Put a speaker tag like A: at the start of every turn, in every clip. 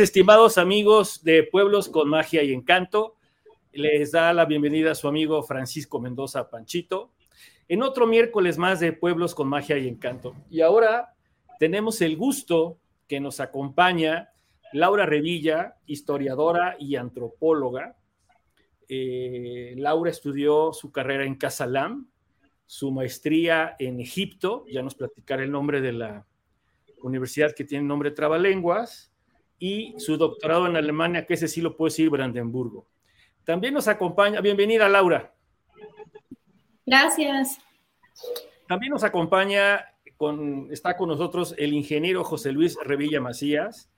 A: Estimados amigos de Pueblos con Magia y Encanto, les da la bienvenida a su amigo Francisco Mendoza Panchito en otro miércoles más de Pueblos con Magia y Encanto. Y ahora tenemos el gusto que nos acompaña Laura Revilla, historiadora y antropóloga. Eh, Laura estudió su carrera en Casalam, su maestría en Egipto, ya nos platicará el nombre de la universidad que tiene nombre Trabalenguas, y su doctorado en Alemania, que ese sí lo puede decir Brandenburgo. También nos acompaña, bienvenida Laura.
B: Gracias.
A: También nos acompaña, con, está con nosotros el ingeniero José Luis Revilla Macías,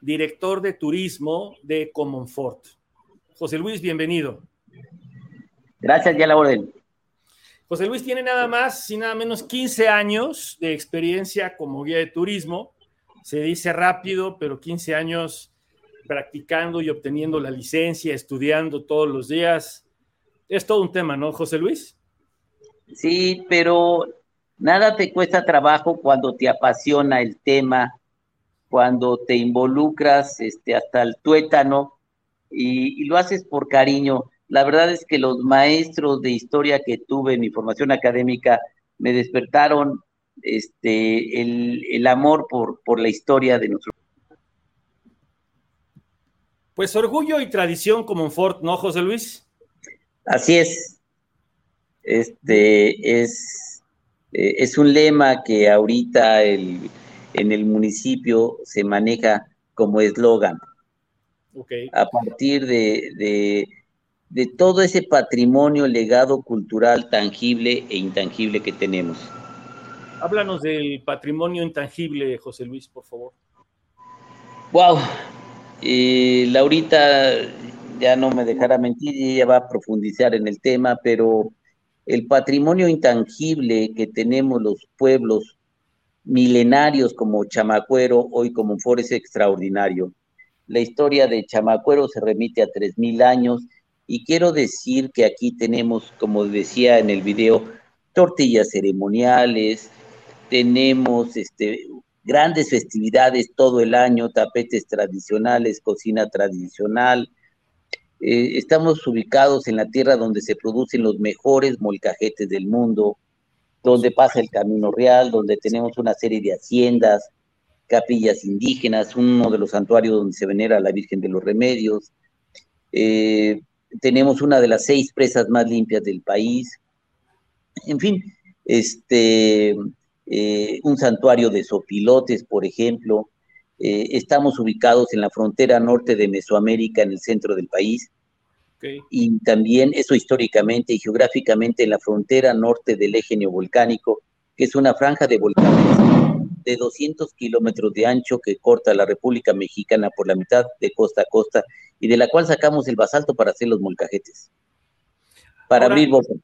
A: director de turismo de Comonfort. José Luis, bienvenido.
C: Gracias, ya la orden.
A: José Luis tiene nada más y nada menos 15 años de experiencia como guía de turismo se dice rápido, pero 15 años practicando y obteniendo la licencia, estudiando todos los días. Es todo un tema, ¿no, José Luis?
C: Sí, pero nada te cuesta trabajo cuando te apasiona el tema, cuando te involucras este, hasta el tuétano y, y lo haces por cariño. La verdad es que los maestros de historia que tuve en mi formación académica me despertaron este, el, amor por, por la historia de nuestro
A: Pues orgullo y tradición como Fort, ¿no, José Luis?
C: Así es. Este es, eh, es un lema que ahorita el, en el municipio se maneja como eslogan. A partir de, de, de todo ese patrimonio, legado cultural tangible e intangible que tenemos.
A: Háblanos del patrimonio intangible, José Luis, por favor.
C: Wow. Laurita ya no me dejará mentir y ella va a profundizar en el tema, pero el patrimonio intangible que tenemos los pueblos milenarios como Chamacuero, hoy como Foro, es extraordinario. La historia de Chamacuero se remite a 3.000 años y quiero decir que aquí tenemos, como decía en el video, tortillas ceremoniales, tenemos este, grandes festividades todo el año, tapetes tradicionales, cocina tradicional. Eh, estamos ubicados en la tierra donde se producen los mejores molcajetes del mundo, donde pasa el Camino Real, donde tenemos una serie de haciendas, capillas indígenas, uno de los santuarios donde se venera a la Virgen de los Remedios. Eh, tenemos una de las seis presas más limpias del país. En fin, este, eh, un santuario de sopilotes, por ejemplo. Eh, estamos ubicados en la frontera norte de Mesoamérica, en el centro del país. Y también eso históricamente y geográficamente en la frontera norte del eje neovolcánico, que es una franja de volcanes de 200 kilómetros de ancho que corta la República Mexicana por la mitad de costa a costa y de la cual sacamos el basalto para hacer los molcajetes. Para abrir bocas.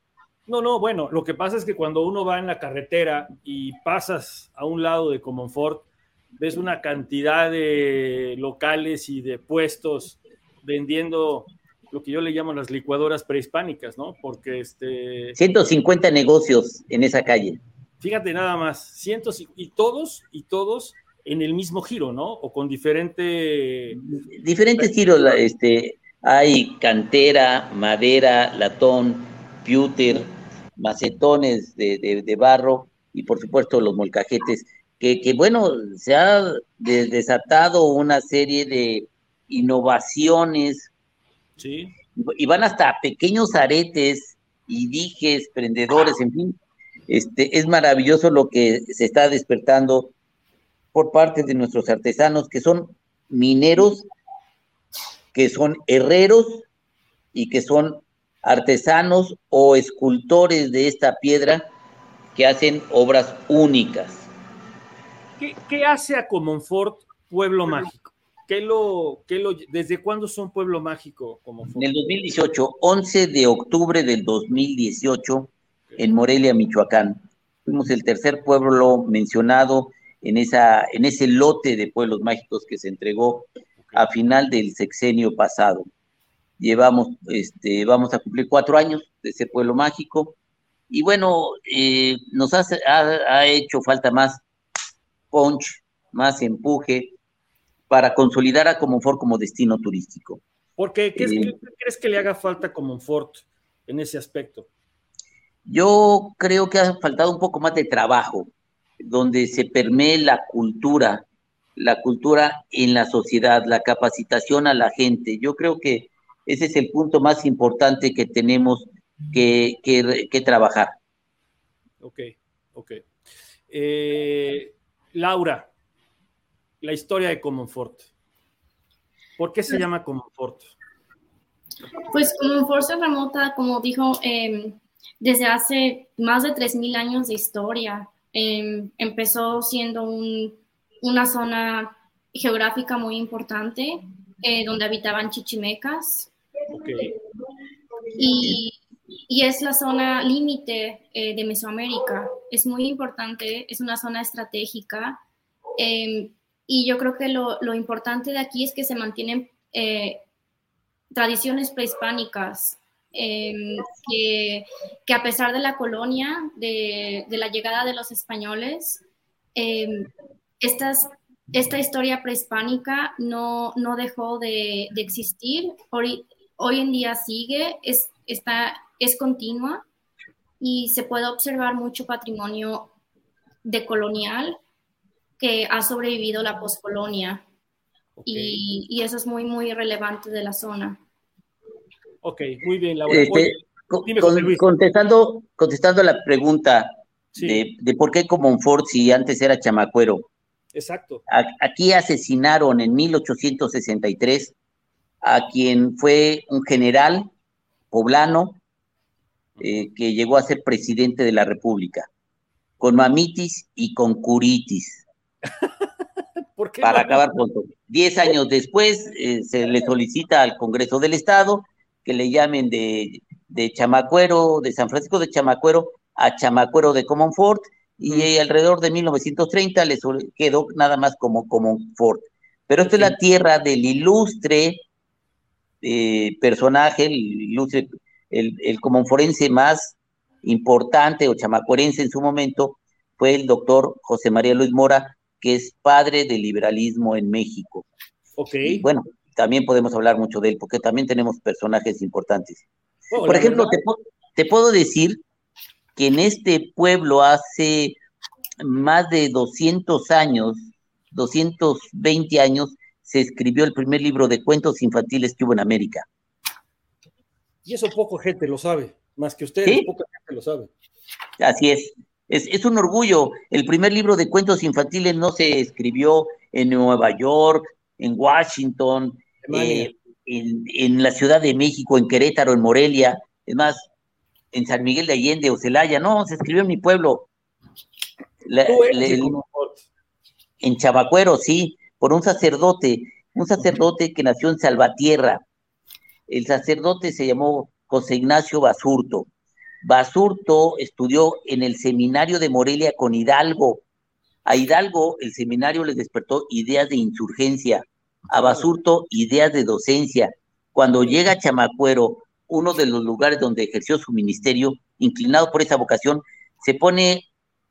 A: No, no, bueno, lo que pasa es que cuando uno va en la carretera y pasas a un lado de Comonfort, ves una cantidad de locales y de puestos vendiendo lo que yo le llamo las licuadoras prehispánicas, ¿no? Porque este...
C: 150 negocios en esa calle.
A: Fíjate nada más, cientos y todos, y todos en el mismo giro, ¿no? O con diferente...
C: Diferentes giros, este, hay cantera, madera, latón, pewter, macetones de, barro y por supuesto los molcajetes, que, bueno, se ha desatado una serie de innovaciones
A: sí.
C: y van hasta pequeños aretes y dijes, prendedores, en fin. Este, es maravilloso lo que se está despertando por parte de nuestros artesanos, que son mineros, que son herreros y que son artesanos o escultores de esta piedra que hacen obras únicas.
A: ¿Qué, hace a Comonfort Pueblo Mágico? ¿Qué lo, qué lo, ¿Desde cuándo son Pueblo Mágico?
C: En el 2018, 11 de octubre del 2018, en Morelia, Michoacán. Fuimos el tercer pueblo mencionado en, esa, en ese lote de pueblos mágicos que se entregó a final del sexenio pasado llevamos, este, vamos a cumplir cuatro años de ese pueblo mágico. Y bueno, eh, nos ha, hecho falta más punch, más empuje, para consolidar a Comonfort como destino turístico.
A: ¿Por qué? ¿Qué, eh, crees que le haga falta a Comonfort en ese aspecto?
C: Yo creo que ha faltado un poco más de trabajo, donde se permee la cultura, la cultura en la sociedad, la capacitación a la gente. Yo creo que ese es el punto más importante que tenemos que, que, trabajar.
A: Ok, ok. Eh, Laura, la historia de Comonfort. ¿Por qué se llama Comonfort?
B: Pues Comonfort se remota, como dijo, em, desde hace más de 3.000 años de historia. Em, empezó siendo una zona geográfica muy importante eh, donde habitaban chichimecas. Y, es la zona límite eh, de Mesoamérica. Es muy importante, es una zona estratégica. Em, y yo creo que lo, importante de aquí es que se mantienen eh, tradiciones prehispánicas, em, que, a pesar de la colonia, de, la llegada de los españoles, em, estas, esta historia prehispánica no, no dejó de, existir. Hoy, en día sigue, es, está, es continua y se puede observar mucho patrimonio decolonial que ha sobrevivido la poscolonia. Y, eso es muy, muy relevante de la zona.
A: Ok, muy bien, Laura.
C: Este, contestando, contestando la pregunta de, por qué Comonfort si antes era chamacuero.
A: Exacto.
C: aquí asesinaron en 1863 a quien fue un general poblano eh, que llegó a ser presidente de la República, con mamitis y con curitis. para acabar pronto. Diez años después eh, se le solicita al Congreso del Estado que le llamen de, de Chamacuero, de San Francisco de Chamacuero a Chamacuero de Comonfort y alrededor de 1930 le quedó nada más como Comonfort. Pero esto es la tierra del ilustre eh, personaje, el ilustre, el, el comonforense más importante o chamacuerense en su momento, fue el doctor José María Luis Mora, que es padre del liberalismo en México.
A: Ok.
C: bueno, también podemos hablar mucho de él, porque también tenemos personajes importantes. Oh, Por ejemplo, te, puedo decir que en este pueblo hace más de 200 años, 220 años, se escribió el primer libro de cuentos infantiles que hubo en América.
A: Y eso poca gente lo sabe, más que ustedes, poca gente lo sabe.
C: Así es. Es, un orgullo. El primer libro de cuentos infantiles no se escribió en Nueva York, en Washington, eh, en, la Ciudad de México, en Querétaro, en Morelia, es más, en San Miguel de Allende o Celaya, no, se escribió en mi pueblo. en Chabacuero, sí, por un sacerdote, un sacerdote que nació en Salvatierra. El sacerdote se llamó José Ignacio Basurto. Basurto estudió en el seminario de Morelia con Hidalgo. A Hidalgo el seminario le despertó ideas de insurgencia, a Basurto ideas de docencia. Cuando llega a Chamacuero, uno de los lugares donde ejerció su ministerio, inclinado por esa vocación, se pone,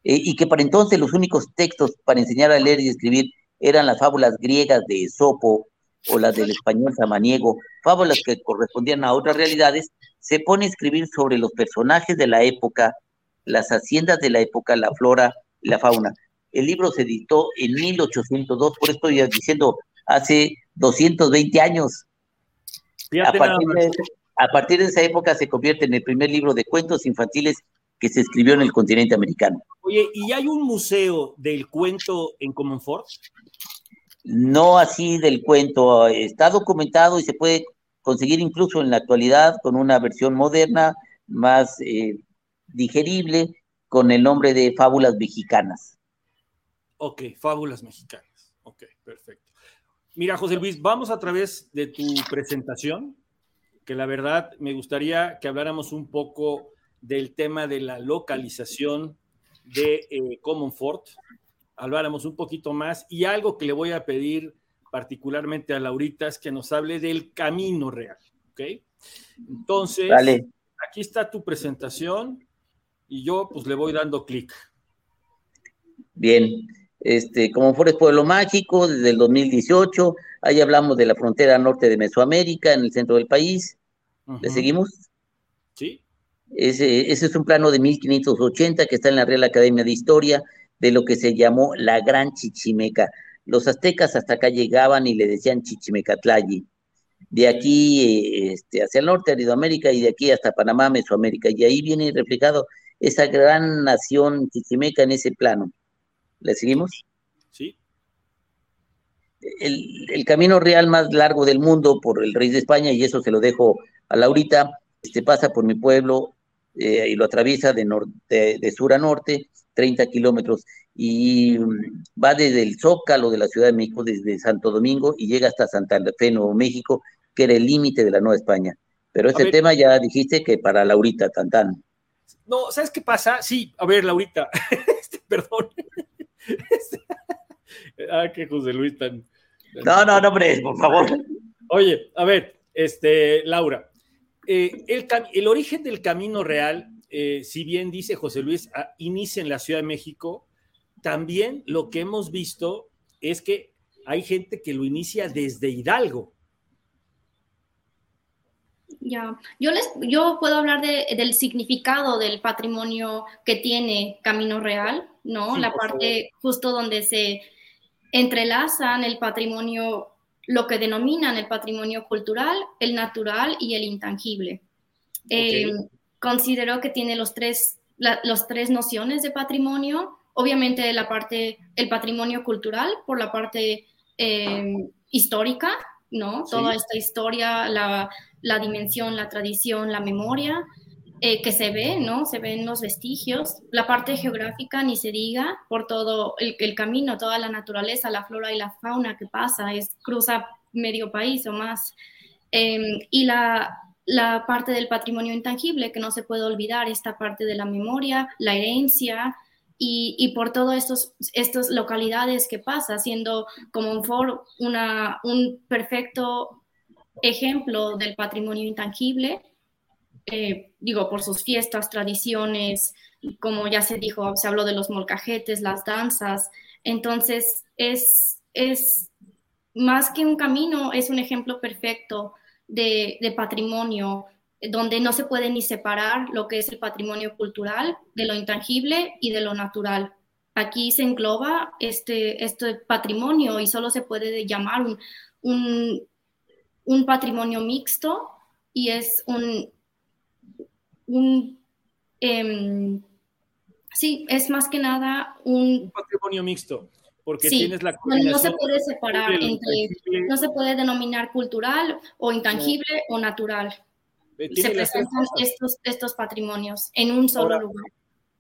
C: eh, y que para entonces los únicos textos para enseñar a leer y escribir eran las fábulas griegas de Esopo o las del español samaniego, fábulas que correspondían a otras realidades, se pone a escribir sobre los personajes de la época, las haciendas de la época, la flora y la fauna. El libro se editó en 1802, por esto estoy diciendo hace 220 años. A partir, de, a partir, de, esa época se convierte en el primer libro de cuentos infantiles que se escribió en el continente americano.
A: Oye, ¿y hay un museo del cuento en Comonfort?
C: No así del cuento, está documentado y se puede conseguir incluso en la actualidad con una versión moderna, más eh, digerible, con el nombre de Fábulas Mexicanas.
A: Ok, Fábulas Mexicanas. Ok, perfecto. Mira, José Luis, vamos a través de tu presentación, que la verdad me gustaría que habláramos un poco del tema de la localización de eh, Commonfort, habláramos un poquito más y algo que le voy a pedir particularmente a Laurita, es que nos hable del camino real, ¿ok? Entonces, aquí está tu presentación y yo pues le voy dando clic.
C: Bien, este, como Forest Pueblo Mágico desde el 2018. Ahí hablamos de la frontera norte de Mesoamérica, en el centro del país. ¿Le seguimos? Ese, ese es un plano de 1580 que está en la Real Academia de Historia de lo que se llamó la Gran Chichimeca. Los aztecas hasta acá llegaban y le decían Chichimecatlayi. De aquí este, hacia el norte, Aridoamérica, y de aquí hasta Panamá, Mesoamérica. Y ahí viene reflejado esa gran nación chichimeca en ese plano. ¿Le seguimos?
A: Sí.
C: El, camino real más largo del mundo por el rey de España, y eso se lo dejo a Laurita, este, pasa por mi pueblo eh, y lo atraviesa de, norte, de sur a norte, 30 kilómetros, y mm, va desde el Zócalo de la Ciudad de México, desde Santo Domingo, y llega hasta Santa Fe, Nuevo México, que era el límite de la Nueva España. Pero este tema ya dijiste que para Laurita, Tantán.
A: No, ¿sabes qué pasa? Sí, a ver, Laurita, este, perdón. ah, que José Luis tan.
C: No, no, no, hombre, por favor.
A: Oye, a ver, este, Laura, eh, el, origen del camino real, eh, si bien dice José Luis, ah, inicia en la Ciudad de México, también lo que hemos visto es que hay gente que lo inicia desde Hidalgo.
B: Ya, yo les, yo puedo hablar del significado del patrimonio que tiene Camino Real, ¿no? la parte justo donde se entrelazan el patrimonio, lo que denominan el patrimonio cultural, el natural y el intangible. Eh, considero que tiene los tres, los tres nociones de patrimonio, obviamente la parte, el patrimonio cultural por la parte eh, histórica, ¿no? Toda esta historia, la, la dimensión, la tradición, la memoria, eh, que se ve, ¿no? Se ven los vestigios, la parte geográfica ni se diga, por todo el, camino, toda la naturaleza, la flora y la fauna que pasa, es cruza medio país o más. Em, y la, la parte del patrimonio intangible, que no se puede olvidar, esta parte de la memoria, la herencia, y, y, por todas estas localidades que pasa, siendo como un foro una, un perfecto ejemplo del patrimonio intangible, eh, digo, por sus fiestas, tradiciones, como ya se dijo, se habló de los molcajetes, las danzas, entonces es, es más que un camino, es un ejemplo perfecto de, de patrimonio, donde no se puede ni separar lo que es el patrimonio cultural de lo intangible y de lo natural. Aquí se engloba este, este patrimonio y solo se puede llamar un, un un patrimonio mixto y es un, un em, sí, es más que nada un,
A: patrimonio mixto, porque tienes la
B: no se puede separar entre, no se puede denominar cultural o intangible o natural. Eh, se presentan estos, estos patrimonios en un solo lugar.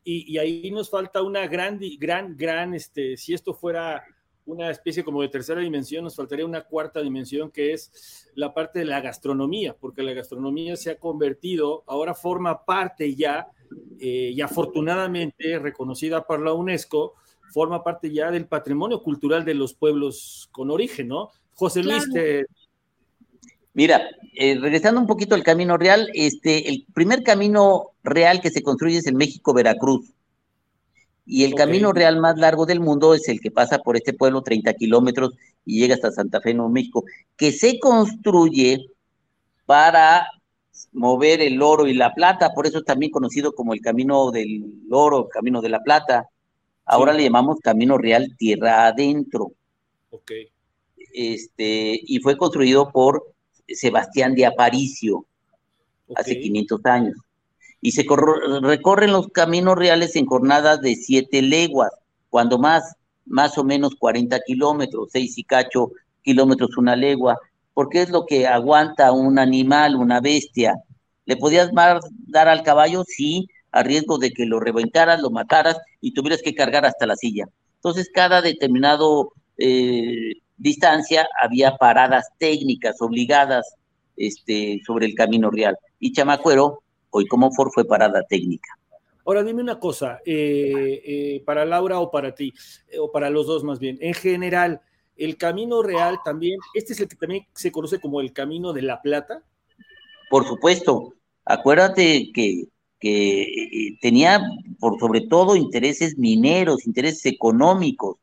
A: Y, y, ahí nos falta una gran, gran, gran, este, si esto fuera una especie como de tercera dimensión, nos faltaría una cuarta dimensión que es la parte de la gastronomía, porque la gastronomía se ha convertido, ahora forma parte ya, eh, y afortunadamente reconocida por la UNESCO, forma parte ya del patrimonio cultural de los pueblos con origen, ¿no? José Luis,
C: Mira, eh, regresando un poquito al camino real, este, el primer camino real que se construye es en México-Veracruz y el camino real más largo del mundo es el que pasa por este pueblo, 30 kilómetros, y llega hasta Santa Fe, Nuevo México, que se construye para mover el oro y la plata, por eso es también conocido como el camino del oro, camino de la plata. Ahora le llamamos camino real tierra adentro.
A: Ok.
C: Este, y fue construido por Sebastián de Aparicio hace 500 años y se recorren los caminos reales en jornadas de siete leguas, cuando más, más o menos 40 kilómetros, seis y cacho kilómetros una legua, porque es lo que aguanta un animal, una bestia. ¿Le podías dar al caballo? Sí, a riesgo de que lo reventaras, lo mataras y tuvieras que cargar hasta la silla. Entonces, cada determinado eh, distancia había paradas técnicas obligadas este, sobre el camino real. Y Chamacuero y como Ford fue parada técnica.
A: Ahora dime una cosa, eh, eh, para Laura o para ti, eh, o para los dos más bien, en general, el camino real también, este es el que también se conoce como el camino de la plata.
C: Por supuesto, acuérdate que, que tenía por sobre todo intereses mineros, intereses económicos.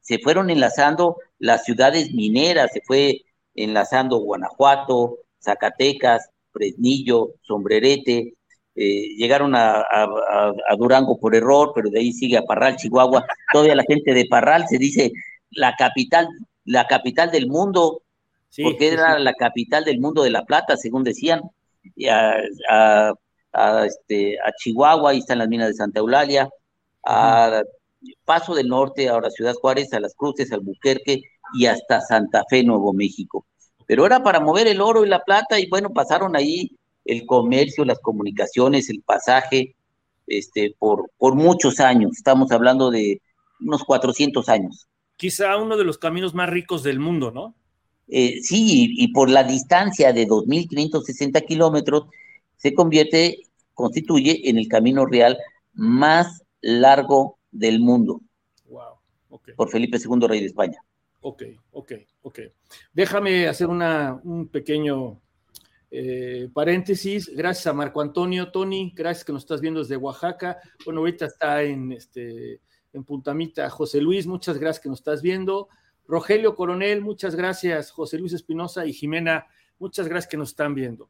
C: se fueron enlazando las ciudades mineras, se fue enlazando Guanajuato, Zacatecas, Fresnillo, Sombrerete, eh, llegaron a, Durango por error, pero de ahí sigue a Parral, Chihuahua. Todavía la gente de Parral se dice la capital, la capital del mundo, porque era la capital del mundo de la plata, según decían. a, este, a Chihuahua, ahí están las minas de Santa Eulalia, a Paso del Norte, ahora Ciudad Juárez, a Las Cruces, al Buquerque y hasta Santa Fe, Nuevo México. Pero era para mover el oro y la plata y bueno, pasaron ahí el comercio, las comunicaciones, el pasaje, este, por, por muchos años. Estamos hablando de unos 400 años.
A: Quizá uno de los caminos más ricos del mundo, ¿no?
C: Eh, sí, y por la distancia de 2.560 kilómetros, se convierte, constituye en el camino real más largo del mundo.
A: Wow.
C: Por Felipe II, rey de España.
A: Ok, ok, ok. Déjame hacer un pequeño eh, paréntesis. Gracias a Marco Antonio, Tony, gracias que nos estás viendo desde Oaxaca. Bueno, ahorita está en, este, en Puntamita José Luis, muchas gracias que nos estás viendo. Rogelio Coronel, muchas gracias. José Luis Espinosa y Jimena, muchas gracias que nos están viendo.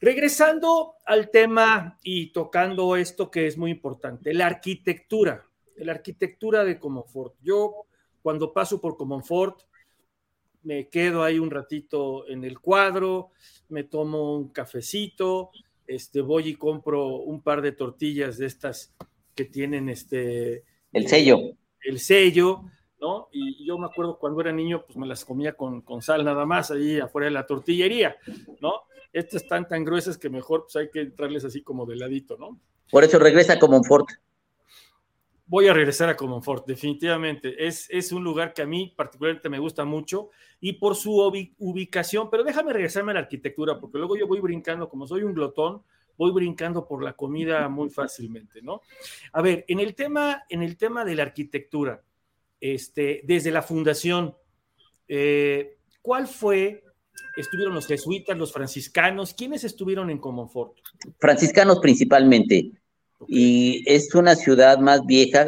A: Regresando al tema y tocando esto que es muy importante, la arquitectura, la arquitectura de Comonfort. Yo cuando paso por Comonfort me quedo ahí un ratito en el cuadro, me tomo un cafecito, este, voy y compro un par de tortillas de estas que tienen este...
C: El sello.
A: El sello, ¿no? Y yo me acuerdo cuando era niño, pues me las comía con, con sal nada más ahí afuera de la tortillería, ¿no? Estas están tan gruesas que mejor pues hay que entrarles así como de ladito, ¿no?
C: Por eso regresa como un Ford.
A: Voy a regresar a Comonfort, definitivamente. Es, es un lugar que a mí particularmente me gusta mucho y por su ubicación, pero déjame regresarme a la arquitectura, porque luego yo voy brincando, como soy un glotón, voy brincando por la comida muy fácilmente, ¿no? A ver, en el tema, en el tema de la arquitectura, este, desde la fundación, eh, ¿cuál fue estuvieron los jesuitas, los franciscanos. ¿Quiénes estuvieron en Comonfort?
C: Franciscanos principalmente. Y es una ciudad más vieja,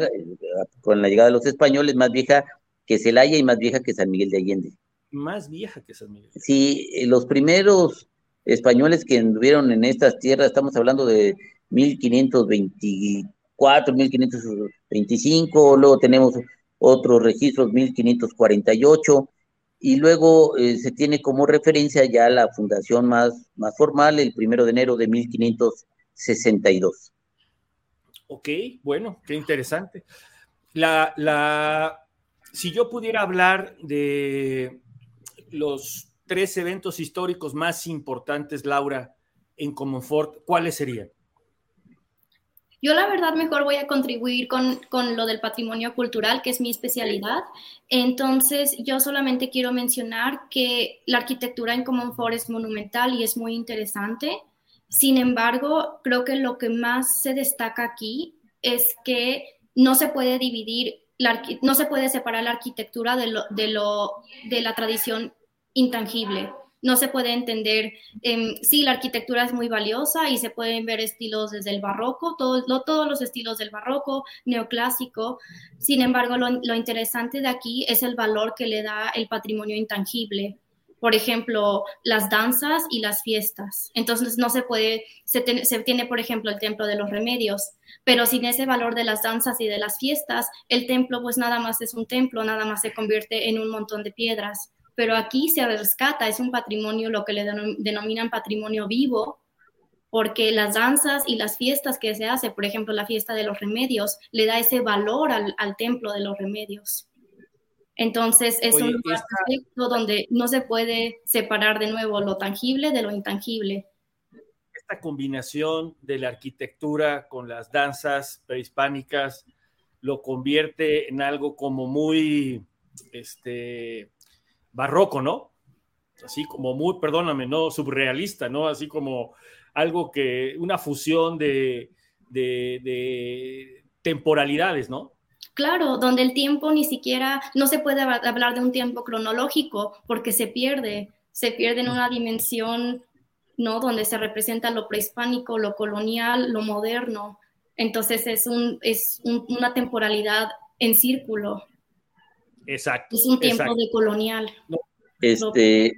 C: con la llegada de los españoles, más vieja que Celaya y más vieja que San Miguel de Allende.
A: Más vieja que San Miguel.
C: Sí, eh, los primeros españoles que anduvieron en estas tierras, estamos hablando de 1524, 1525, luego tenemos otros registros, 1548, y luego eh, se tiene como referencia ya la fundación más, más formal, el primero de enero de 1562.
A: Ok, bueno, qué interesante. La, la, si yo pudiera hablar de los tres eventos históricos más importantes, Laura, en Comonfort, ¿cuáles serían?
B: Yo la verdad mejor voy a contribuir con, lo del patrimonio cultural, que es mi especialidad. Entonces, yo solamente quiero mencionar que la arquitectura en Comonfort es monumental y es muy interesante. Sin embargo, creo que lo que más se destaca aquí es que no se puede dividir, no se puede separar la arquitectura de, lo, de, lo, de la tradición intangible no se puede entender. Eh, sí, la arquitectura es muy valiosa y se pueden ver estilos desde el barroco, todos los estilos del barroco, neoclásico. Sin embargo, lo, interesante de aquí es el valor que le da el patrimonio intangible. Por ejemplo, las danzas y las fiestas. Entonces, no se puede, se, se tiene, por ejemplo, el templo de los remedios, pero sin ese valor de las danzas y de las fiestas, el templo pues nada más es un templo, nada más se convierte en un montón de piedras pero aquí se rescata, es un patrimonio, lo que le denominan patrimonio vivo, porque las danzas y las fiestas que se hace, por ejemplo, la fiesta de los remedios, le da ese valor al, templo de los remedios. Entonces, es un aspecto donde no se puede separar de nuevo lo tangible de lo intangible.
A: Esta combinación de la arquitectura con las danzas prehispánicas lo convierte en algo como muy, este, barroco, ¿no? Así como muy, perdóname, no surrealista, ¿no? Así como algo que, una fusión de, de, temporalidades, ¿no?
B: Claro, donde el tiempo ni siquiera, no se puede hablar de un tiempo cronológico porque se pierde, se pierde en una dimensión, ¿no? Donde se representa lo prehispánico, lo colonial, lo moderno. Entonces es, un, es una temporalidad en círculo.
A: Exacto.
B: Es un tiempo de colonial.
C: Este,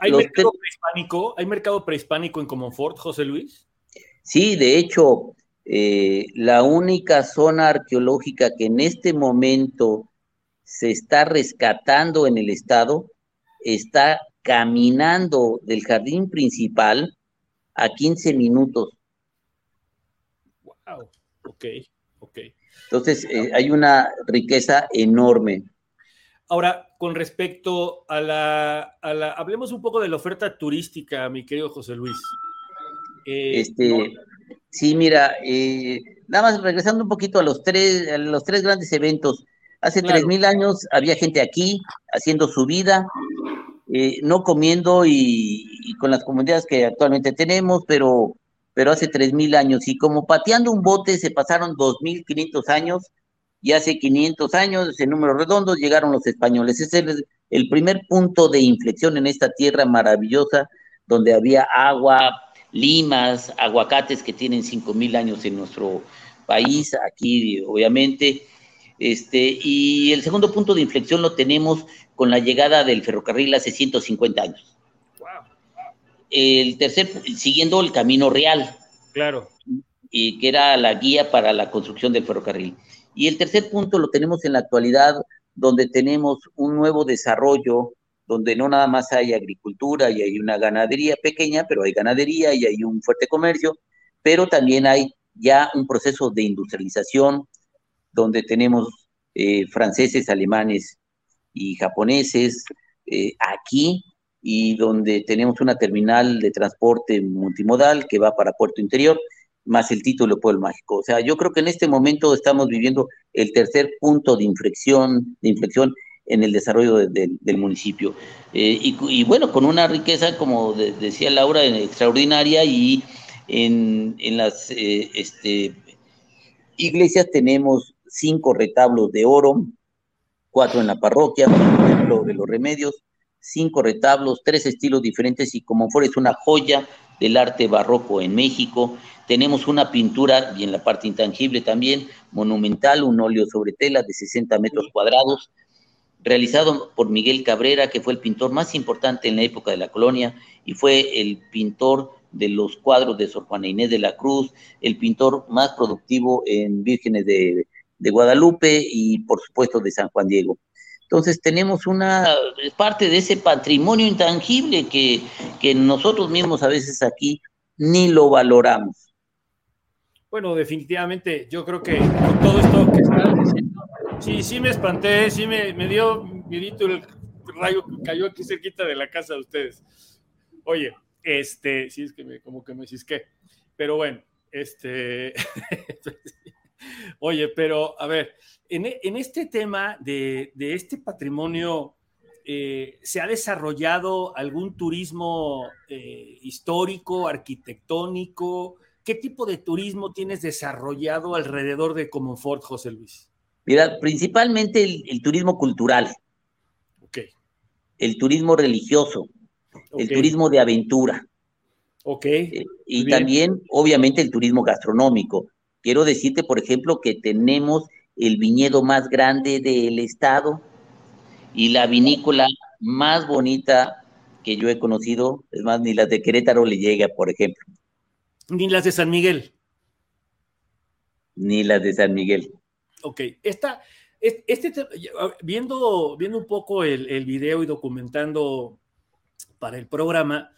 A: ¿Hay mercado prehispánico? ¿Hay mercado prehispánico en Comonfort, José Luis?
C: Sí, de hecho, eh, la única zona arqueológica que en este momento se está rescatando en el estado está caminando del jardín principal a 15 minutos.
A: Wow, ok, ok.
C: Entonces, eh, hay una riqueza enorme.
A: Ahora, con respecto a la, hablemos un poco de la oferta turística, mi querido José Luis.
C: Eh, este, sí, mira, eh, nada más regresando un poquito a los tres, a los tres grandes eventos. Hace tres mil años había gente aquí haciendo su vida, eh, no comiendo y, con las comunidades que actualmente tenemos, pero, pero hace tres mil años. Y como pateando un bote se pasaron dos mil quinientos años y hace 500 años, en números redondos, llegaron los españoles. Ese es el primer punto de inflexión en esta tierra maravillosa, donde había agua, limas, aguacates que tienen 5.000 años en nuestro país, aquí obviamente. Este, y el segundo punto de inflexión lo tenemos con la llegada del ferrocarril hace 150 años. El tercer, siguiendo el camino real.
A: Claro.
C: Y que era la guía para la construcción del ferrocarril. Y el tercer punto lo tenemos en la actualidad, donde tenemos un nuevo desarrollo, donde no nada más hay agricultura y hay una ganadería pequeña, pero hay ganadería y hay un fuerte comercio, pero también hay ya un proceso de industrialización, donde tenemos eh, franceses, alemanes y japoneses eh, aquí y donde tenemos una terminal de transporte multimodal que va para Puerto Interior más el título Pueblo Mágico. O sea, yo creo que en este momento estamos viviendo el tercer punto de inflexión, de inflexión en el desarrollo del municipio. Eh, y, bueno, con una riqueza, como decía Laura, extraordinaria y en, las eh, este, iglesias tenemos cinco retablos de oro, cuatro en la parroquia, por ejemplo, de los remedios, cinco retablos, tres estilos diferentes y como fuera es una joya del arte barroco en México. Tenemos una pintura, y en la parte intangible también, monumental, un óleo sobre tela de 60 metros cuadrados, realizado por Miguel Cabrera, que fue el pintor más importante en la época de la colonia y fue el pintor de los cuadros de Sor Juana Inés de la Cruz, el pintor más productivo en Vírgenes de, Guadalupe y por supuesto de San Juan Diego. Entonces tenemos una parte de ese patrimonio intangible que, nosotros mismos a veces aquí ni lo valoramos.
A: Bueno, definitivamente, yo creo que con todo esto que están diciendo, sí, sí me espanté, sí me, dio miedito el rayo que cayó aquí cerquita de la casa de ustedes. Oye, este, sí es que me, como que me cisqué, pero bueno, este, Oye, pero a ver, en, e, este tema de, este patrimonio, eh, ¿se ha desarrollado algún turismo eh, histórico, arquitectónico? ¿Qué tipo de turismo tienes desarrollado alrededor de Comonfort, José Luis?
C: Mira, principalmente el, turismo cultural.
A: Ok.
C: El turismo religioso. El turismo de aventura.
A: Ok.
C: Eh, y también, obviamente, el turismo gastronómico. Quiero decirte, por ejemplo, que tenemos el viñedo más grande del estado y la vinícola más bonita que yo he conocido, es más, ni las de Querétaro le llega, por ejemplo.
A: Ni las de San Miguel.
C: Ni las de San Miguel.
A: Ok, esta, este, viendo, viendo un poco el, el video y documentando para el programa,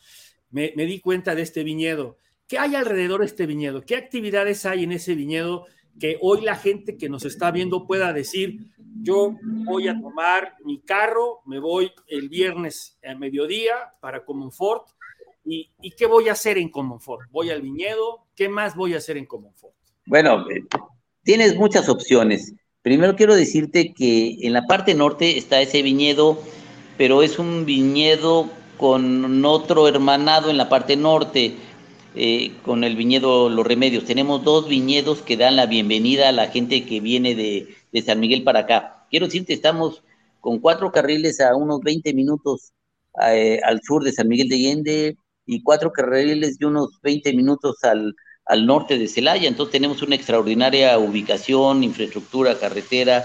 A: me, me, di cuenta de este viñedo. ¿Qué hay alrededor de este viñedo? ¿Qué actividades hay en ese viñedo que hoy la gente que nos está viendo pueda decir, yo voy a tomar mi carro, me voy el viernes a mediodía para Comonfort y, y qué voy a hacer en Comonfort? Voy al viñedo, ¿qué más voy a hacer en Comonfort?
C: Bueno, tienes muchas opciones. Primero quiero decirte que en la parte norte está ese viñedo, pero es un viñedo con otro hermanado en la parte norte eh, con el viñedo Los Remedios. Tenemos dos viñedos que dan la bienvenida a la gente que viene de, San Miguel para acá. Quiero decirte, estamos con cuatro carriles a unos 20 minutos eh, al sur de San Miguel de Allende y cuatro carriles de unos 20 minutos al, al norte de Celaya. Entonces tenemos una extraordinaria ubicación, infraestructura, carretera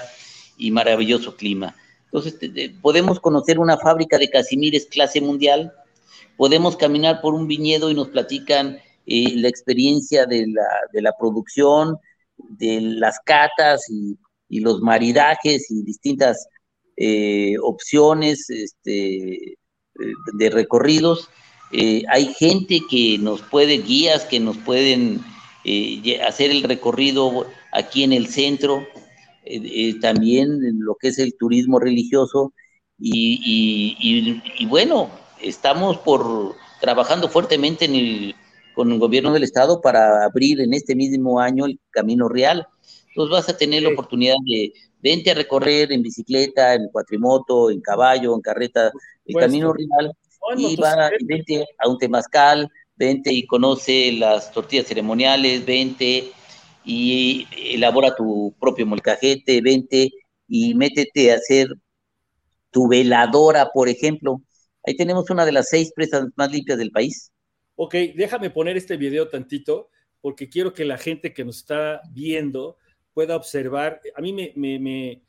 C: y maravilloso clima. Entonces, podemos conocer una fábrica de casimires clase mundial, podemos caminar por un viñedo y nos platican eh, la experiencia de la, de la, producción, de las catas y, los maridajes y distintas eh, opciones este, eh, de recorridos. Hay gente que nos puede, guías que nos pueden hacer el recorrido aquí en el centro, también en lo que es el turismo religioso. Y, y, bueno, estamos por trabajando fuertemente en el, con el gobierno del estado para abrir en este mismo año el Camino Real. Entonces vas a tener la oportunidad de vente a recorrer en bicicleta, en cuatrimoto, en caballo, en carreta, el Camino Real y va, vente a un temazcal, vente y conoce las tortillas ceremoniales, vente y elabora tu propio molcajete, vente y métete a hacer tu veladora, por ejemplo. Ahí tenemos una de las seis presas más limpias del país.
A: Ok, déjame poner este video tantito porque quiero que la gente que nos está viendo pueda observar. A mí me, me,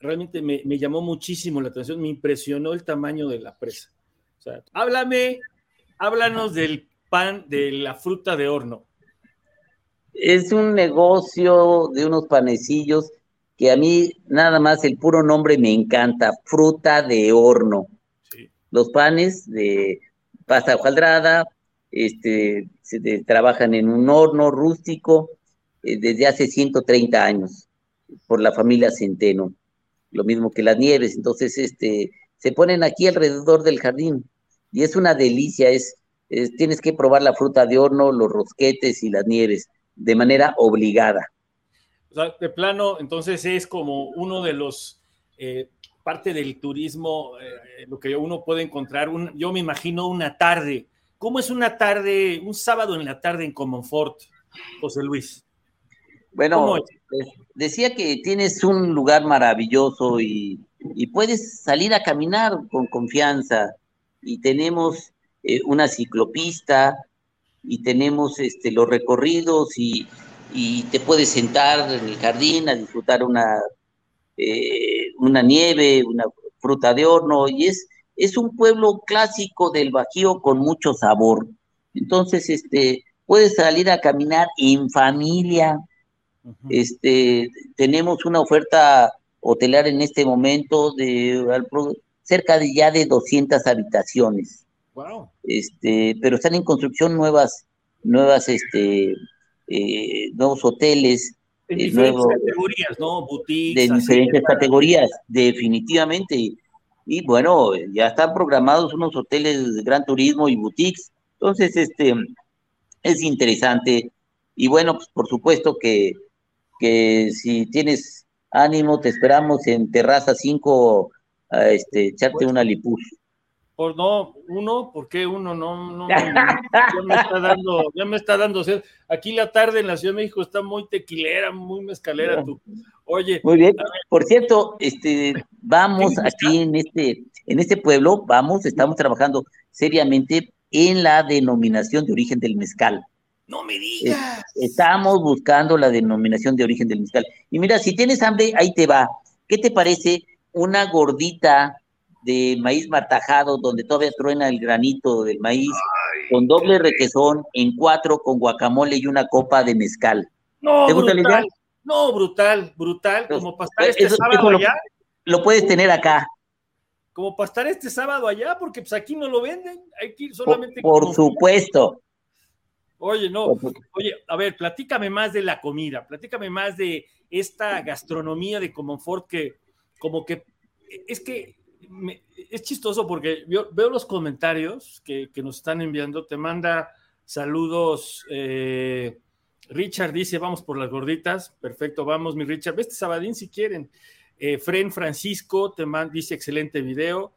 A: realmente me, me, llamó muchísimo la atención, me impresionó el tamaño de la presa. Sea, háblame, háblanos del pan, de la fruta de horno.
C: Es un negocio de unos panecillos que a mí nada más el puro nombre me encanta, fruta de horno. Los panes de pasta hojaldrada, este, se trabajan en un horno rústico eh, desde hace 130 años por la familia Centeno, lo mismo que las nieves, entonces este, se ponen aquí alrededor del jardín y es una delicia, es, tienes que probar la fruta de horno, los rosquetes y las nieves de manera obligada.
A: O sea, de plano, entonces es como uno de los eh, parte del turismo, eh, lo que uno puede encontrar, yo me imagino una tarde. ¿Cómo es una tarde, un sábado en la tarde en Comonfort, José Luis?
C: Bueno, decía que tienes un lugar maravilloso y, puedes salir a caminar con confianza. Y tenemos eh, una ciclopista y tenemos este, los recorridos y, y te puedes sentar en el jardín a disfrutar una eh, una nieve, una fruta de horno, y es, es un pueblo clásico del Bajío con mucho sabor. Entonces, este, puedes salir a caminar en familia. Este, tenemos una oferta hotelar en este momento de cerca de ya de 200 habitaciones. Este, pero están en construcción nuevas, nuevas, este, eh, nuevos hoteles
A: en diferentes categorías, ¿no? Boutiques.
C: De diferentes categorías, definitivamente. Y, bueno, ya están programados unos hoteles de gran turismo y boutiques. Entonces, este, es interesante. Y bueno, pues por supuesto que, que si tienes ánimo, te esperamos en Terraza 5 a este, echarte una lipuz.
A: Por no, uno, ¿por qué uno? No, no, ya me está dando, ya me está dando Aquí la tarde en la Ciudad de México está muy tequilera, muy mezcalera tú. Oye.
C: Muy bien. Por cierto, este, vamos aquí en este, en este pueblo, vamos, estamos trabajando seriamente en la denominación de origen del mezcal.
A: No me digas.
C: Estamos buscando la denominación de origen del mezcal. Y mira, si tienes hambre, ahí te va. ¿Qué te parece una gordita de maíz martajado, donde todavía truena el granito del maíz, con doble requesón, en cuatro, con guacamole y una copa de mezcal.
A: No, ¿Te gusta brutal. No, brutal, brutal. como para estar este sábado allá.
C: Lo, puedes tener acá.
A: Como para estar este sábado allá, porque pues aquí no lo venden. Hay que ir solamente.
C: Por, supuesto.
A: Oye, no. Oye, a ver, platícame más de la comida, platícame más de esta gastronomía de Comonfort que, como que, es que es chistoso porque veo los comentarios que, nos están enviando. Te manda saludos. Eh, Richard dice: Vamos por las gorditas. Perfecto, vamos, mi Richard. Este sabadín si quieren. Eh, Fren Francisco te dice: Excelente video.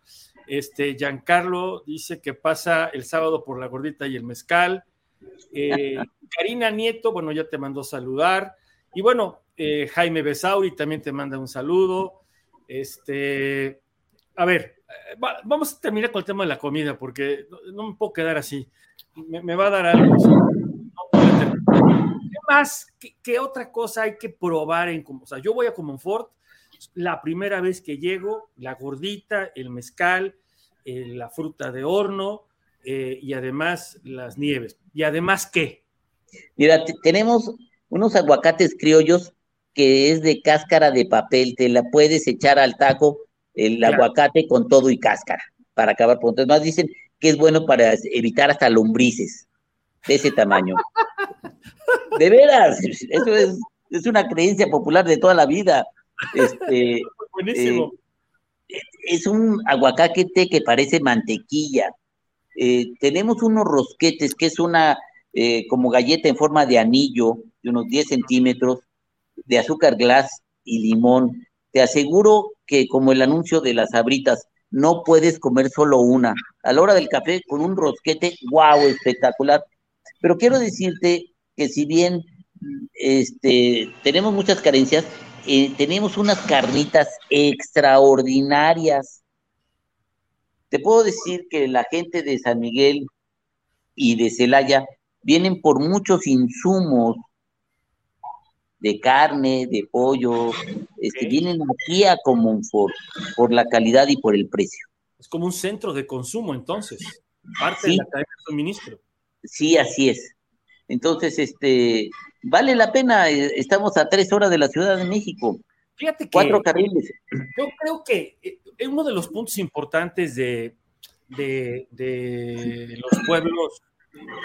A: Este, Giancarlo dice que pasa el sábado por la gordita y el mezcal. Eh, Karina Nieto, bueno, ya te mandó saludar. Y bueno, Jaime Besauri también te manda un saludo. Este, a ver, eh, vamos a terminar con el tema de la comida, porque no, me puedo quedar así. Me, va a dar algo. ¿Qué más? ¿Qué, otra cosa hay que probar en O sea, yo voy a Comonfort la primera vez que llego, la gordita, el mezcal, eh, la fruta de horno eh, y además las nieves. ¿Y además qué?
C: Mira, tenemos unos aguacates criollos que es de cáscara de papel, te la puedes echar al taco el aguacate con todo y cáscara para acabar pronto. Más dicen que es bueno para evitar hasta lombrices de ese tamaño. De veras, eso es, es una creencia popular de toda la vida. Este, Buenísimo. Eh, es un aguacate que parece mantequilla. Eh, tenemos unos rosquetes, que es una eh, como galleta en forma de anillo, de unos 10 centímetros, de azúcar glass y limón. Te aseguro que como el anuncio de las abritas, no puedes comer solo una. A la hora del café, con un rosquete, wow, espectacular. Pero quiero decirte que si bien este, tenemos muchas carencias, eh, tenemos unas carnitas extraordinarias. Te puedo decir que la gente de San Miguel y de Celaya vienen por muchos insumos de carne, de pollo, este, vienen aquí a Comonfort por la calidad y por el precio.
A: Es como un centro de consumo entonces, parte de la cadena de suministro.
C: Sí, así es. Entonces, este, vale la pena, eh, estamos a tres horas de la Ciudad de México. Fíjate que cuatro carriles.
A: Yo creo que eh, uno de los puntos importantes de, de, los pueblos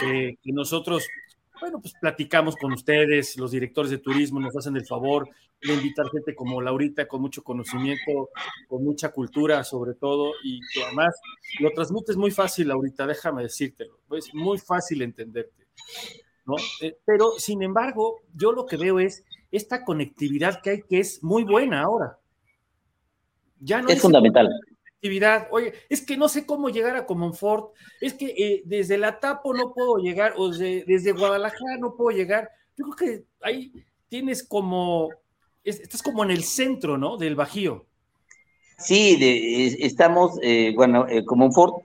A: que, nosotros, bueno, pues platicamos con ustedes, los directores de turismo nos hacen el favor de invitar gente como Laurita, con mucho conocimiento, con mucha cultura sobre todo, y que además lo transmites muy fácil, Laurita, déjame decírtelo, es muy fácil entenderte. ¿no? Eh, pero, sin embargo, yo lo que veo es esta conectividad que hay que es muy buena ahora.
C: Ya no es fundamental.
A: Oye, es que no sé cómo llegar a Comonfort, es que eh, desde la Tapo no puedo llegar, o desde Guadalajara no puedo llegar. Yo creo que ahí tienes como, estás como en el centro, ¿no? Del Bajío.
C: Sí, estamos, eh, bueno, eh, Comonfort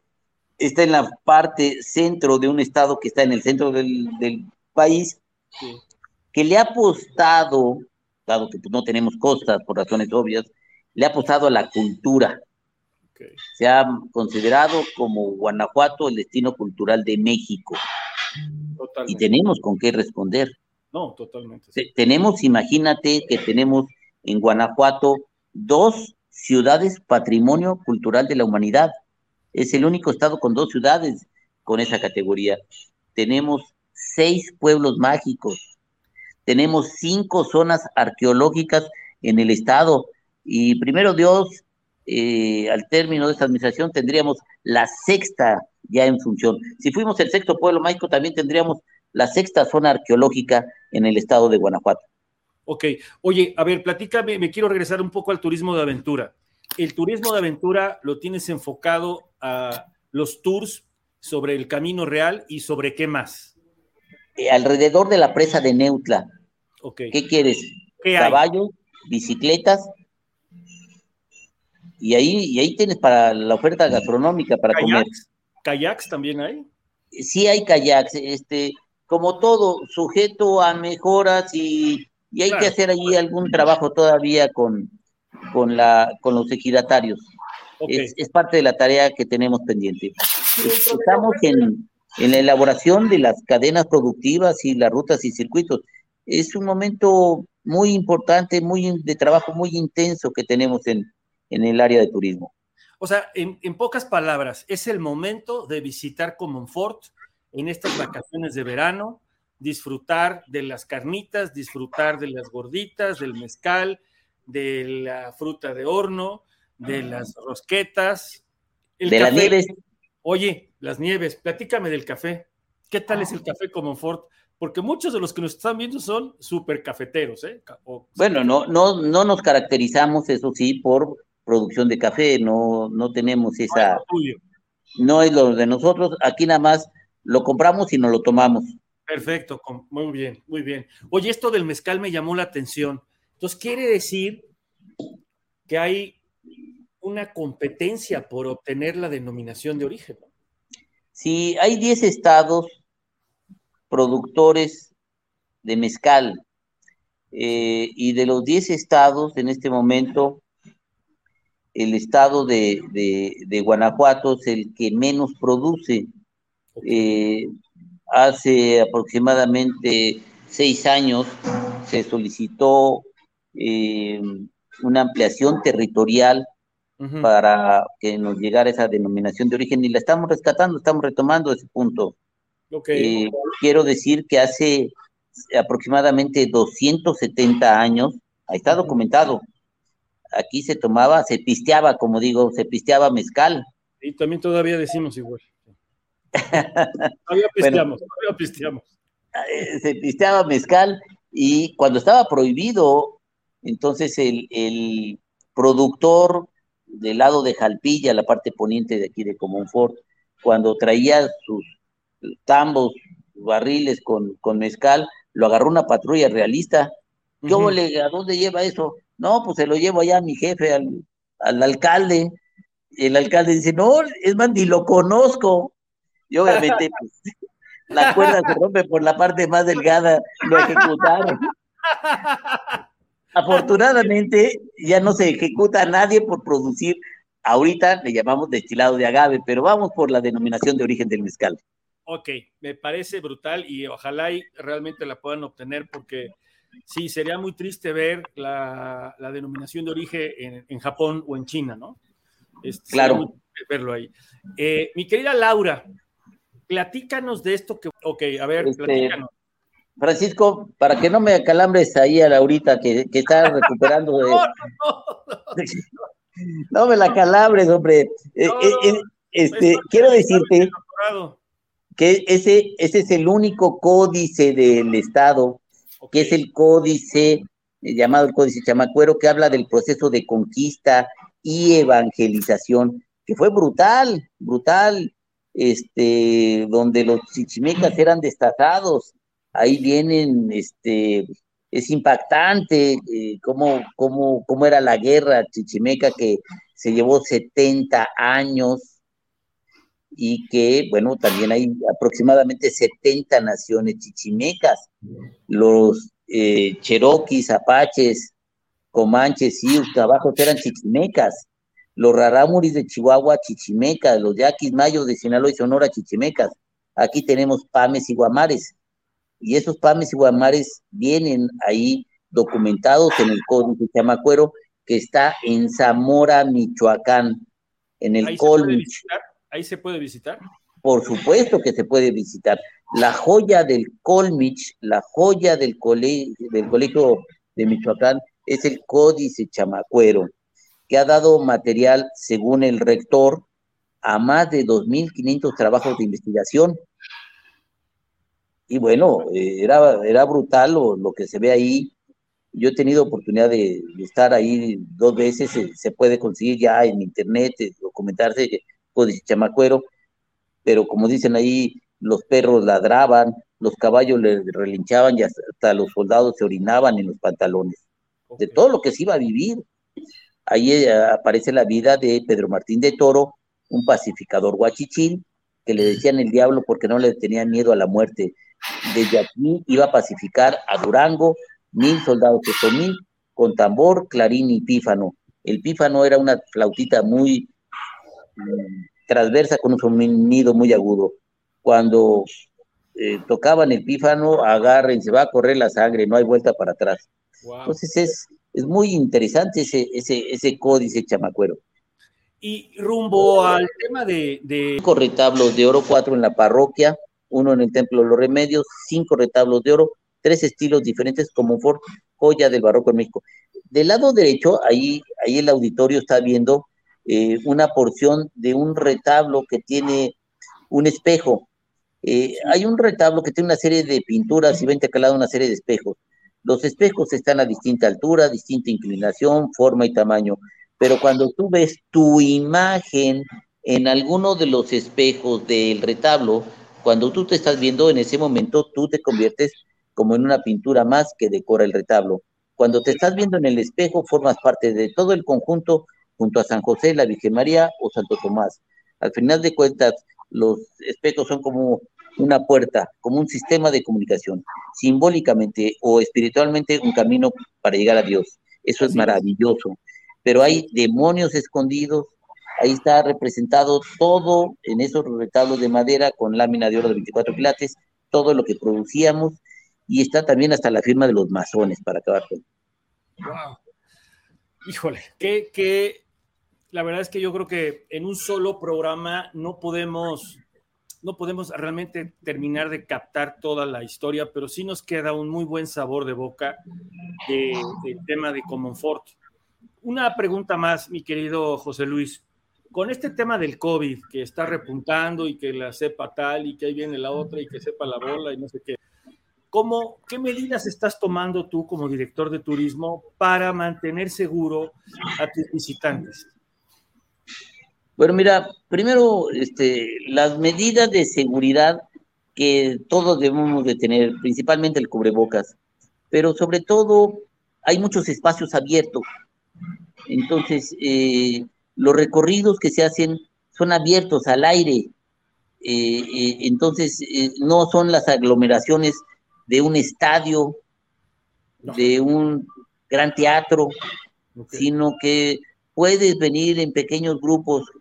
C: está en la parte centro de un estado que está en el centro del, país, que le ha apostado, dado que pues, no tenemos costas por razones obvias, le ha apostado a la cultura. Se ha considerado como Guanajuato el destino cultural de México. Y tenemos con qué responder.
A: No, totalmente.
C: Tenemos, imagínate que tenemos en Guanajuato dos ciudades patrimonio cultural de la humanidad. Es el único estado con dos ciudades con esa categoría. Tenemos seis pueblos mágicos. Tenemos cinco zonas arqueológicas en el estado. Y primero Dios, eh, al término de esta administración, tendríamos la sexta ya en función. Si fuimos el sexto pueblo mágico, también tendríamos la sexta zona arqueológica en el estado de Guanajuato.
A: Ok, oye, a ver, platícame, me quiero regresar un poco al turismo de aventura el turismo de aventura lo tienes enfocado a los tours sobre el camino real y sobre qué más.
C: Eh, alrededor de la presa de Neutla. ¿Qué quieres? Caballos, bicicletas. Y ahí, y ahí tienes para la oferta gastronómica para comer.
A: ¿Kayaks también hay?
C: Sí hay kayaks, este, como todo, sujeto a mejoras y, hay que hacer allí algún trabajo todavía con, con, la, con los ejidatarios. Es, parte de la tarea que tenemos pendiente. Estamos en, en la elaboración de las cadenas productivas y las rutas y circuitos. Es un momento muy importante, muy de trabajo muy intenso que tenemos en, en el área de turismo.
A: O sea, en, en, pocas palabras, es el momento de visitar Comonfort en estas vacaciones de verano, disfrutar de las carnitas, disfrutar de las gorditas, del mezcal, de la fruta de horno, de ah. las rosquetas,
C: de las nieves.
A: Oye, las nieves, platícame del café. ¿Qué tal es el ah. café Comonfort? Porque muchos de los que nos están viendo son súper cafeteros, ¿eh?
C: bueno, no, no, no nos caracterizamos, eso sí, por producción de café, no, no tenemos esa. No es lo de nosotros, aquí nada más lo compramos y nos lo tomamos.
A: Perfecto, muy bien, muy bien. Oye, esto del mezcal me llamó la atención. Entonces, quiere decir que hay una competencia por obtener la denominación de origen.
C: Sí, hay 10 estados productores de mezcal. eh, y de los 10 estados, en este momento, el estado de, Guanajuato es el que menos produce. Eh, hace aproximadamente seis años se solicitó eh, una ampliación territorial para que nos llegara esa denominación de origen y la estamos rescatando, estamos retomando ese punto. Eh, quiero decir que hace aproximadamente 270 años, ahí está documentado, aquí se tomaba, se pisteaba, como digo, se pisteaba mezcal.
A: Y también todavía decimos igual. todavía pisteamos, todavía pisteamos.
C: Eh, se pisteaba mezcal y cuando estaba prohibido, entonces el, el productor del lado de Jalpilla, la parte poniente de aquí de Comonfort, cuando traía sus tambos, barriles con, con mezcal, lo agarró una patrulla realista. ¿Cómo le, ¿A dónde lleva eso? No, pues se lo llevo allá a mi jefe, al, al alcalde. El alcalde dice, no, es más, ni lo conozco. Y obviamente, pues, la cuerda se rompe por la parte más delgada, lo ejecutaron. Afortunadamente, ya no se ejecuta a nadie por producir, ahorita le llamamos destilado de agave, pero vamos por la denominación de origen del mezcal.
A: Ok, me parece brutal y ojalá y realmente la puedan obtener porque sí, sería muy triste ver la, denominación de origen en, Japón o en China, ¿no?
C: Este, claro.
A: Verlo ahí. Eh, mi querida Laura, platícanos de esto que, ok, a ver, este, platícanos.
C: Francisco, para que no me acalambres ahí a Laurita que, que está recuperando de... no, me la calambres, hombre. Eh, eh, este, quiero decirte que ese, ese es el único códice del Estado, que es el códice eh, llamado el Códice Chamacuero, que habla del proceso de conquista y evangelización, que fue brutal, brutal, este, donde los chichimecas eran destazados, ahí vienen, este, es impactante eh, cómo, cómo, cómo era la guerra chichimeca que se llevó 70 años, y que, bueno, también hay aproximadamente 70 naciones chichimecas. Los eh, cheroquis, apaches, comanches, y trabajos eran chichimecas. Los rarámuris de Chihuahua, chichimecas. Los yaquis mayos de Sinaloa y Sonora, chichimecas. Aquí tenemos pames y guamares. Y esos pames y guamares vienen ahí documentados en el Código Chamacuero, que está en Zamora, Michoacán, en el Colmich
A: ahí se puede visitar.
C: Por supuesto que se puede visitar. La joya del Colmich, la joya del, del colegio de Michoacán es el Códice Chamacuero, que ha dado material, según el rector, a más de 2.500 trabajos de investigación. Y bueno, eh, era, era brutal lo, que se ve ahí. Yo he tenido oportunidad de, estar ahí dos veces, se, puede conseguir ya en internet, eh, de chamacuero, pero como dicen ahí, los perros ladraban, los caballos le relinchaban y hasta los soldados se orinaban en los pantalones. De todo lo que se iba a vivir. Ahí eh, aparece la vida de Pedro Martín de Toro, un pacificador guachichín, que le decían el diablo porque no le tenía miedo a la muerte. Desde aquí iba a pacificar a Durango, mil soldados de mil, con tambor, clarín y pífano. El pífano era una flautita muy transversa con un sonido muy agudo. Cuando eh, tocaban el pífano, agarren, se va a correr la sangre, no hay vuelta para atrás. Entonces es, es muy interesante ese, ese, ese códice chamacuero.
A: Y rumbo al tema de,
C: Cinco retablos de oro, cuatro en la parroquia, uno en el Templo de los Remedios, cinco retablos de oro, tres estilos diferentes como Ford, joya del barroco en México. Del lado derecho, ahí, ahí el auditorio está viendo eh, una porción de un retablo que tiene un espejo. Eh, hay un retablo que tiene una serie de pinturas y va intercalado una serie de espejos. Los espejos están a distinta altura, distinta inclinación, forma y tamaño, pero cuando tú ves tu imagen en alguno de los espejos del retablo, cuando tú te estás viendo en ese momento, tú te conviertes como en una pintura más que decora el retablo. Cuando te estás viendo en el espejo, formas parte de todo el conjunto junto a San José, la Virgen María o Santo Tomás. Al final de cuentas, los espejos son como una puerta, como un sistema de comunicación, simbólicamente o espiritualmente un camino para llegar a Dios. Eso es maravilloso. Pero hay demonios escondidos, ahí está representado todo en esos retablos de madera con lámina de oro de 24 quilates, todo lo que producíamos, y está también hasta la firma de los masones para acabar con.
A: Wow. Híjole, que, que la verdad es que yo creo que en un solo programa no podemos no podemos realmente terminar de captar toda la historia, pero sí nos queda un muy buen sabor de boca del tema de Comonfort. Una pregunta más, mi querido José Luis. Con este tema del COVID, que está repuntando y que la sepa tal y que ahí viene la otra y que sepa la bola y no sé qué, ¿cómo, ¿qué medidas estás tomando tú como director de turismo para mantener seguro a tus visitantes?
C: Bueno, mira, primero, este, las medidas de seguridad que todos debemos de tener, principalmente el cubrebocas, pero sobre todo hay muchos espacios abiertos. Entonces, eh, los recorridos que se hacen son abiertos al aire. Eh, eh, entonces, no son las aglomeraciones de un estadio, de un gran teatro, sino que puedes venir en pequeños grupos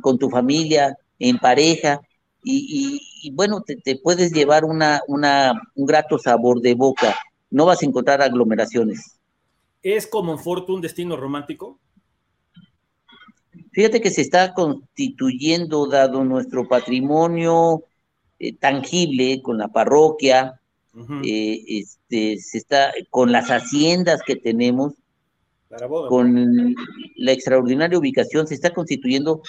C: con tu familia, en pareja, y, bueno, te, puedes llevar una, una, un grato sabor de boca. No vas a encontrar aglomeraciones.
A: ¿Es como Fortune un destino romántico?
C: Fíjate que se está constituyendo, dado nuestro patrimonio eh, tangible con la parroquia, eh, este, se está con las haciendas que tenemos, con la extraordinaria ubicación, se está constituyendo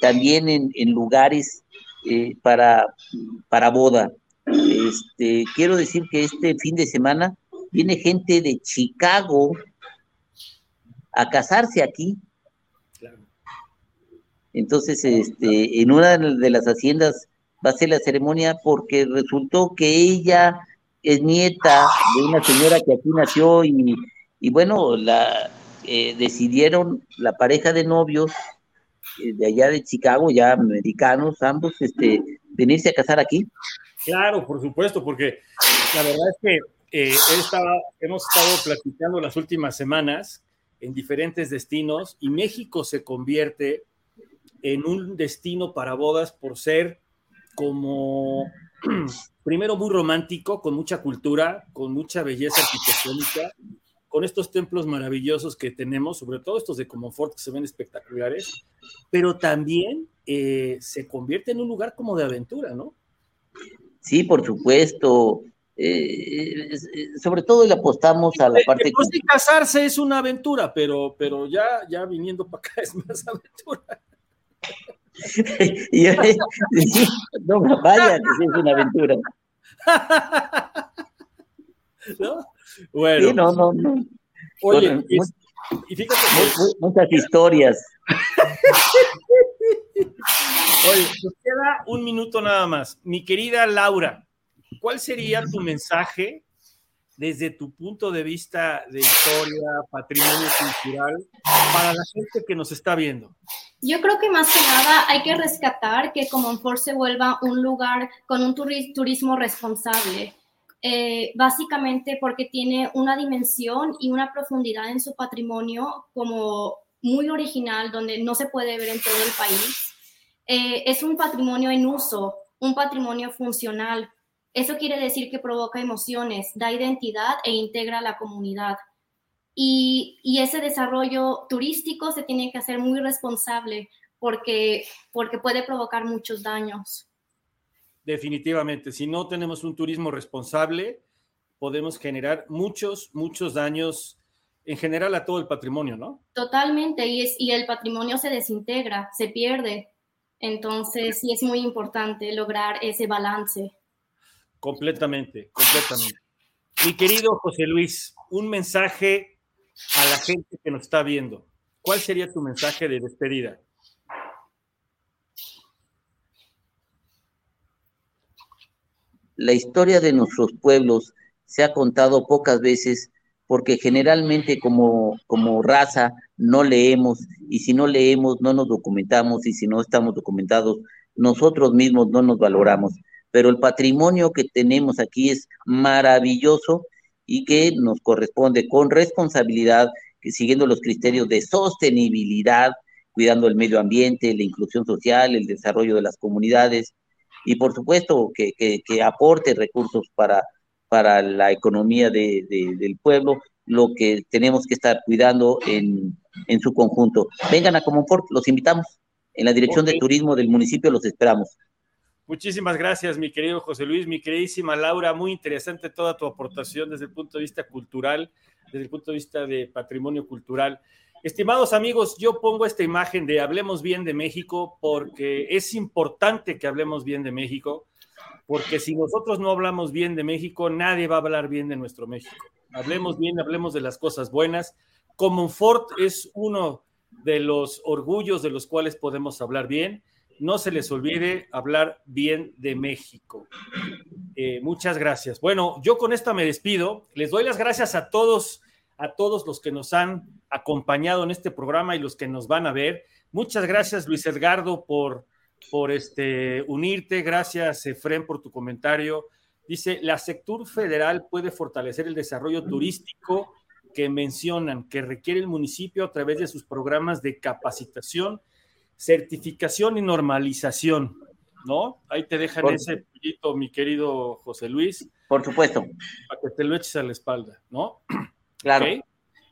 C: también en, lugares eh, para, para boda. Este, quiero decir que este fin de semana viene gente de Chicago a casarse aquí. Entonces, este, en una de las haciendas va a ser la ceremonia porque resultó que ella es nieta de una señora que aquí nació y y bueno, la, eh, decidieron la pareja de novios eh, de allá de Chicago, ya americanos, ambos, este, venirse a casar aquí.
A: Claro, por supuesto, porque la verdad es que eh, hemos estado platicando las últimas semanas en diferentes destinos y México se convierte en un destino para bodas por ser como primero muy romántico, con mucha cultura, con mucha belleza arquitectónica con estos templos maravillosos que tenemos, sobre todo estos de Comonfort que se ven espectaculares, pero también eh, se convierte en un lugar como de aventura, ¿no?
C: Sí, por supuesto. Eh, sobre todo le apostamos a la parte.
A: Después de casarse es una aventura, pero, pero ya, ya viniendo para acá es más aventura.
C: no, vaya, que es una aventura.
A: ¿No? Bueno.
C: no, no, no.
A: Oye, y, fíjate
C: muchas historias.
A: Oye, nos queda un minuto nada más. Mi querida Laura, ¿cuál sería tu mensaje desde tu punto de vista de historia, patrimonio cultural, para la gente que nos está viendo?
B: Yo creo que más que nada hay que rescatar que Comonfort se vuelva un lugar con un turismo responsable eh, básicamente porque tiene una dimensión y una profundidad en su patrimonio como muy original, donde no se puede ver en todo el país. Eh, es un patrimonio en uso, un patrimonio funcional. Eso quiere decir que provoca emociones, da identidad e integra a la comunidad. Y, y, ese desarrollo turístico se tiene que hacer muy responsable porque, porque puede provocar muchos daños.
A: Definitivamente, si no tenemos un turismo responsable, podemos generar muchos, muchos daños en general a todo el patrimonio, ¿no?
B: Totalmente, y, es, y el patrimonio se desintegra, se pierde. Entonces, sí es muy importante lograr ese balance.
A: Completamente, completamente. Mi querido José Luis, un mensaje a la gente que nos está viendo. ¿Cuál sería tu mensaje de despedida?
C: La historia de nuestros pueblos se ha contado pocas veces porque generalmente como, como raza no leemos y si no leemos no nos documentamos y si no estamos documentados nosotros mismos no nos valoramos. pero el patrimonio que tenemos aquí es maravilloso y que nos corresponde con responsabilidad, siguiendo los criterios de sostenibilidad, cuidando el medio ambiente, la inclusión social, el desarrollo de las comunidades y por supuesto que, aporte recursos para, para la economía del pueblo, lo que tenemos que estar cuidando en, en su conjunto. Vengan a Comonfort, los invitamos. En la Dirección de Turismo del municipio los esperamos.
A: Muchísimas gracias, mi querido José Luis, mi queridísima Laura, muy interesante toda tu aportación desde el punto de vista cultural, desde el punto de vista de patrimonio cultural. Estimados amigos, yo pongo esta imagen de Hablemos bien de México porque es importante que hablemos bien de México, porque si nosotros no hablamos bien de México, nadie va a hablar bien de nuestro México. Hablemos bien, hablemos de las cosas buenas. Comonfort es uno de los orgullos de los cuales podemos hablar bien. No se les olvide hablar bien de México. Eh, muchas gracias. Bueno, yo con esta me despido. Les doy las gracias a todos, a todos los que nos han acompañado en este programa y los que nos van a ver. Muchas gracias, Luis Edgardo, por, por este, unirte. Gracias, Efren, por tu comentario. Dice, la sector federal puede fortalecer el desarrollo turístico que mencionan que requiere el municipio a través de sus programas de capacitación, certificación y normalización, ¿no? Ahí te dejan ese pollito, mi querido José Luis.
C: Por supuesto.
A: Para que te lo eches a la espalda, ¿no?
C: Claro.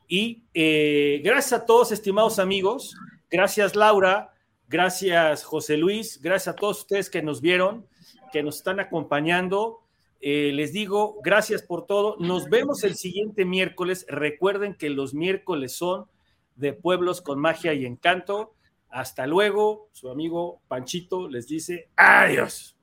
A: Y eh, gracias a todos, estimados amigos. Gracias, Laura. Gracias, José Luis. Gracias a todos ustedes que nos vieron, que nos están acompañando. Eh, les digo, gracias por todo. Nos vemos el siguiente miércoles. Recuerden que los miércoles son de pueblos con magia y encanto. Hasta luego. Su amigo Panchito les dice adiós.